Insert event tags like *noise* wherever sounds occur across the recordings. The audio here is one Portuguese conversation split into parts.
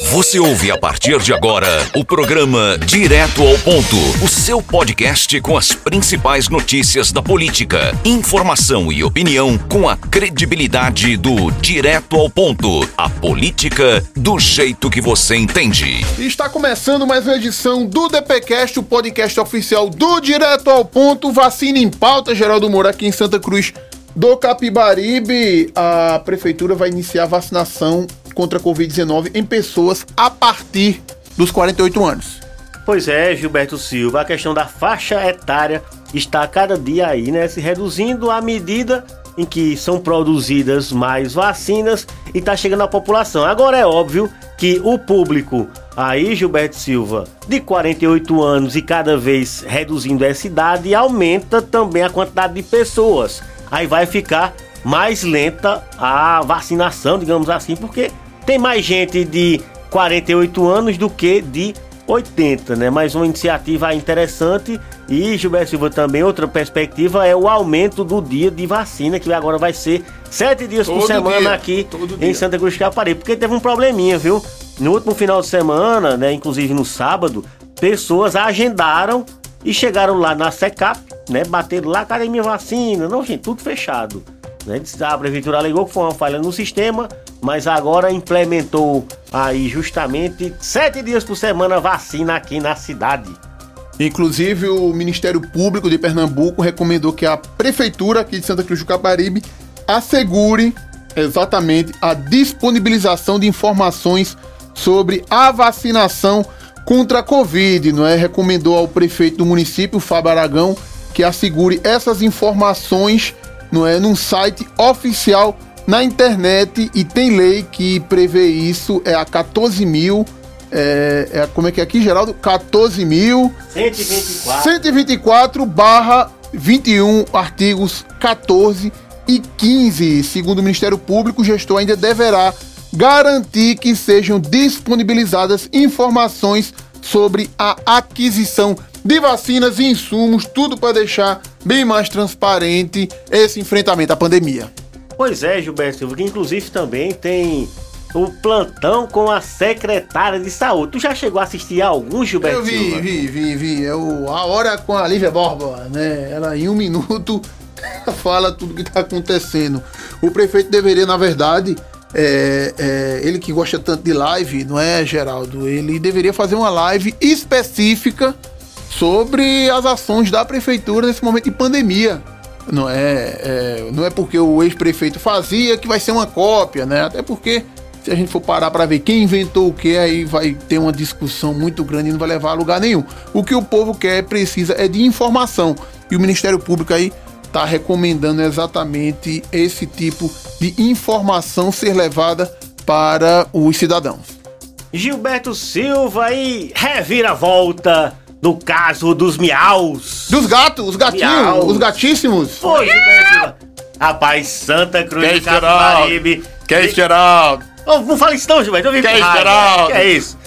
Você ouve a partir de agora o programa Direto ao Ponto, o seu podcast com as principais notícias da política, informação e opinião com a credibilidade do Direto ao Ponto, a política do jeito que você entende. Está começando mais uma edição do DPcast, o podcast oficial do Direto ao Ponto, vacina em pauta, Geraldo Moura aqui em Santa Cruz do Capibaribe. A prefeitura vai iniciar a vacinação contra a Covid-19 em pessoas a partir dos 48 anos. Pois é, Gilberto Silva, a questão da faixa etária está cada dia aí, né, se reduzindo à medida em que são produzidas mais vacinas e está chegando à população. Agora é óbvio que o público aí, Gilberto Silva, de 48 anos e cada vez reduzindo essa idade, aumenta também a quantidade de pessoas. Aí vai ficar mais lenta a vacinação, digamos assim, porque tem mais gente de 48 anos do que de 80, né? Mais uma iniciativa interessante e Gilberto Silva também outra perspectiva é o aumento do dia de vacina que agora vai ser sete dias todo por semana dia, aqui em dia. Santa Cruz de Caparibe, porque teve um probleminha, viu? No último final de semana, né, inclusive no sábado, pessoas agendaram e chegaram lá na SECAP, né, bateram lá, cadê minha vacina? Não, gente, tudo fechado. Né? A prefeitura alegou que foi uma falha no sistema, mas agora implementou aí justamente sete dias por semana vacina aqui na cidade. Inclusive, o Ministério Público de Pernambuco recomendou que a Prefeitura aqui de Santa Cruz do Caparibe assegure exatamente a disponibilização de informações sobre a vacinação contra a Covid, não é? Recomendou ao prefeito do município, Fábio Aragão, que assegure essas informações, não é, num site oficial na internet e tem lei que prevê isso, é a 14 mil. É, é, como é que é aqui, Geraldo? 14 mil. 124. 124 barra 21, artigos 14 e 15. Segundo o Ministério Público, o gestor ainda deverá garantir que sejam disponibilizadas informações sobre a aquisição de vacinas e insumos, tudo para deixar bem mais transparente esse enfrentamento à pandemia. Pois é, Gilberto Silva, que inclusive também tem o plantão com a secretária de saúde. Tu já chegou a assistir a algum, Gilberto Eu vi, Silva? vi, vi, vi. É o A Hora com a Lívia Borba, né? Ela em um minuto *laughs* fala tudo que tá acontecendo. O prefeito deveria, na verdade, é, é, ele que gosta tanto de live, não é, Geraldo? Ele deveria fazer uma live específica sobre as ações da prefeitura nesse momento de pandemia. Não é, é não é porque o ex-prefeito fazia que vai ser uma cópia, né? Até porque se a gente for parar para ver quem inventou o que, aí vai ter uma discussão muito grande e não vai levar a lugar nenhum. O que o povo quer, precisa é de informação. E o Ministério Público aí está recomendando exatamente esse tipo de informação ser levada para os cidadãos. Gilberto Silva e reviravolta do caso dos miaus. Dos gatos, os gatinhos, miaus. os gatíssimos. Foi, Gilberto Silva. Rapaz, Santa Cruz que do Capibaribe. Que é isso, Geraldo? Oh, não fala isso não, Gilberto. Eu vim que é isso, Geraldo? Que é isso?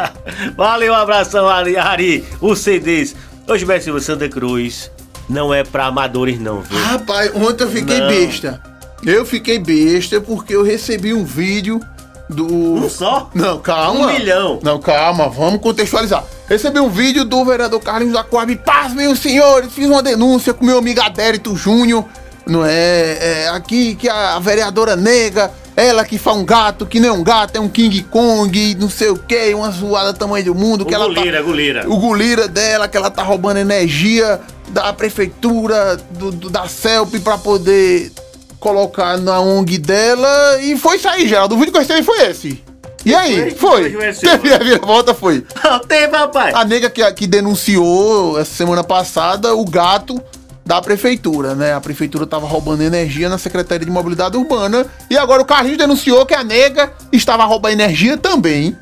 *laughs* Valeu, um abração, Ari, os CDs. Ô, Gilberto Silva, Santa Cruz não é pra amadores não, viu? Rapaz, ontem eu fiquei não. besta. Eu fiquei besta porque eu recebi um vídeo do. Um só? Não, calma. Um milhão. Não, calma, vamos contextualizar. Recebi um vídeo do vereador Carlinhos da Coab. Paz, meus senhores, fiz uma denúncia com meu amigo Adérito Júnior. Não é, é, Aqui que a vereadora nega, ela que faz um gato, que não é um gato, é um King Kong, não sei o que, uma zoada tamanho do mundo. O que gulira, ela tá, gulira. O gulira dela, que ela tá roubando energia da prefeitura, do, do da CELP pra poder colocar na ONG dela. E foi aí, Geraldo. O vídeo que eu recebi foi esse. E aí? Foi. foi. Teve a vira-volta, foi. *laughs* Teve, rapaz. A nega que, que denunciou essa semana passada o gato da prefeitura, né? A prefeitura tava roubando energia na Secretaria de Mobilidade Urbana. E agora o Carlinhos denunciou que a nega estava roubando energia também.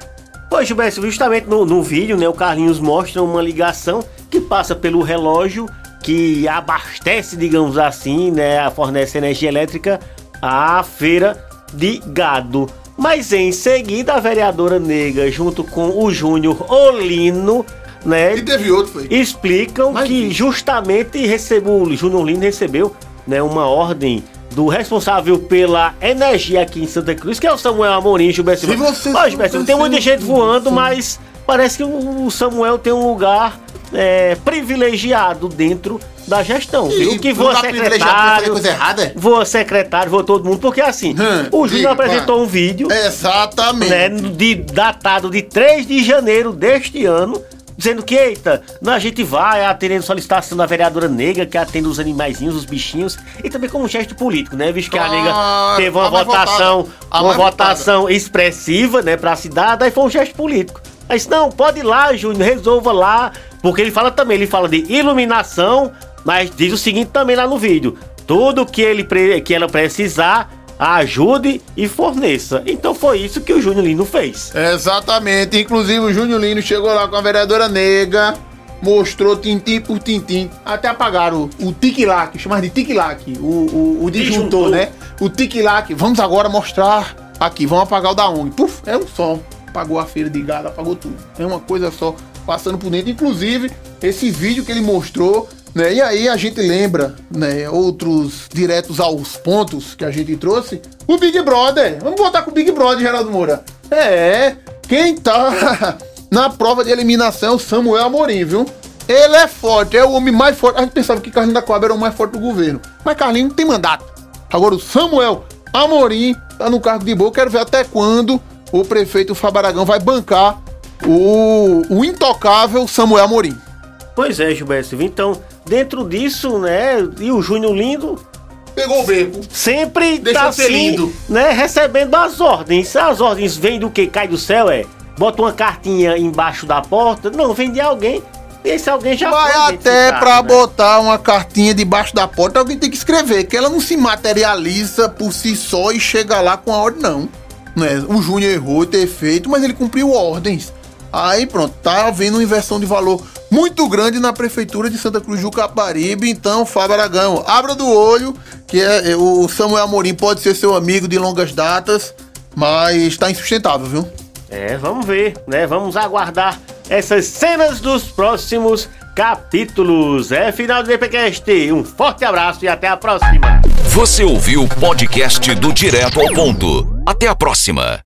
Pois, Gilberto, justamente no, no vídeo, né? O Carlinhos mostra uma ligação que passa pelo relógio que abastece, digamos assim, né? Fornece energia elétrica à feira de gado. Mas em seguida, a vereadora nega, junto com o Júnior Olino, né? E teve outro, foi. Explicam Mas que justamente recebeu, o Júnior Olino recebeu né, uma ordem do responsável pela energia aqui em Santa Cruz, que é o Samuel Amorim, Gilberto Silva. você Ó, Gilberto, tem muita gente voando, mas parece que o Samuel tem um lugar é, privilegiado dentro da gestão, viu? Que voa secretário, coisa errada? voa secretário, voa todo mundo, porque assim, Hum, o Júnior apresentou um vídeo, Exatamente. né, de, datado de 3 de janeiro deste ano, dizendo que, eita, a gente vai atendendo solicitação da vereadora negra, que atende os animaizinhos, os bichinhos, e também como gesto político, né? Visto que a negra teve uma votação, votada. Uma votação expressiva, né, pra cidade, aí foi um gesto político. Aí disse, não, pode ir lá, Júnior, resolva lá, porque ele fala também, ele fala de iluminação, mas diz o seguinte também lá no vídeo, tudo que, ele, que ela precisar, ajude e forneça. Então foi isso que o Júnior Lino fez. Exatamente. Inclusive o Júnior Lino chegou lá com a vereadora nega, mostrou tintim por tintim. Até apagaram o, o tic-lac, chamar de tic-lac, o, o, o disjuntor, né? O tic-lac. Vamos agora mostrar aqui, vamos apagar o da ONG. Puf, é um só. Apagou a feira de gado, apagou tudo. É uma coisa só, passando por dentro. Inclusive, esse vídeo que ele mostrou, né? E aí a gente lembra, né? Outros diretos aos pontos que a gente trouxe. O Big Brother. Vamos voltar com o Big Brother, Geraldo Moura. É, quem tá *laughs* na prova de eliminação Samuel Amorim, viu? Ele é forte, é o homem mais forte. A gente pensava que Carlinhos da Coab era o mais forte do governo. Mas Carlinhos não tem mandato. Agora o Samuel Amorim tá no cargo de boa. Quero ver até quando o prefeito Fábio Aragão vai bancar o, o intocável Samuel Amorim. Pois é, Gilberto Silva. Então, dentro disso, né, e o Júnior Lindo Pegou o beco. sempre Deixa tá assim, lindo. né, recebendo as ordens. As ordens vêm do que? Cai do céu, é? Bota uma cartinha embaixo da porta? Não, vem de alguém. E esse alguém já Vai até pra né? botar uma cartinha debaixo da porta, alguém tem que escrever, que ela não se materializa por si só e chega lá com a ordem, não. Né? O Júnior errou ter feito, mas ele cumpriu ordens. Aí pronto, tá havendo uma inversão de valor muito grande na prefeitura de Santa Cruz do Caparibe. Então, Fábio Aragão, abra do olho, que é, é, o Samuel Amorim pode ser seu amigo de longas datas, mas tá insustentável, viu? É, vamos ver, né? Vamos aguardar essas cenas dos próximos capítulos. É final do DPCast. Um forte abraço e até a próxima. Você ouviu o podcast do Direto ao Ponto. Até a próxima.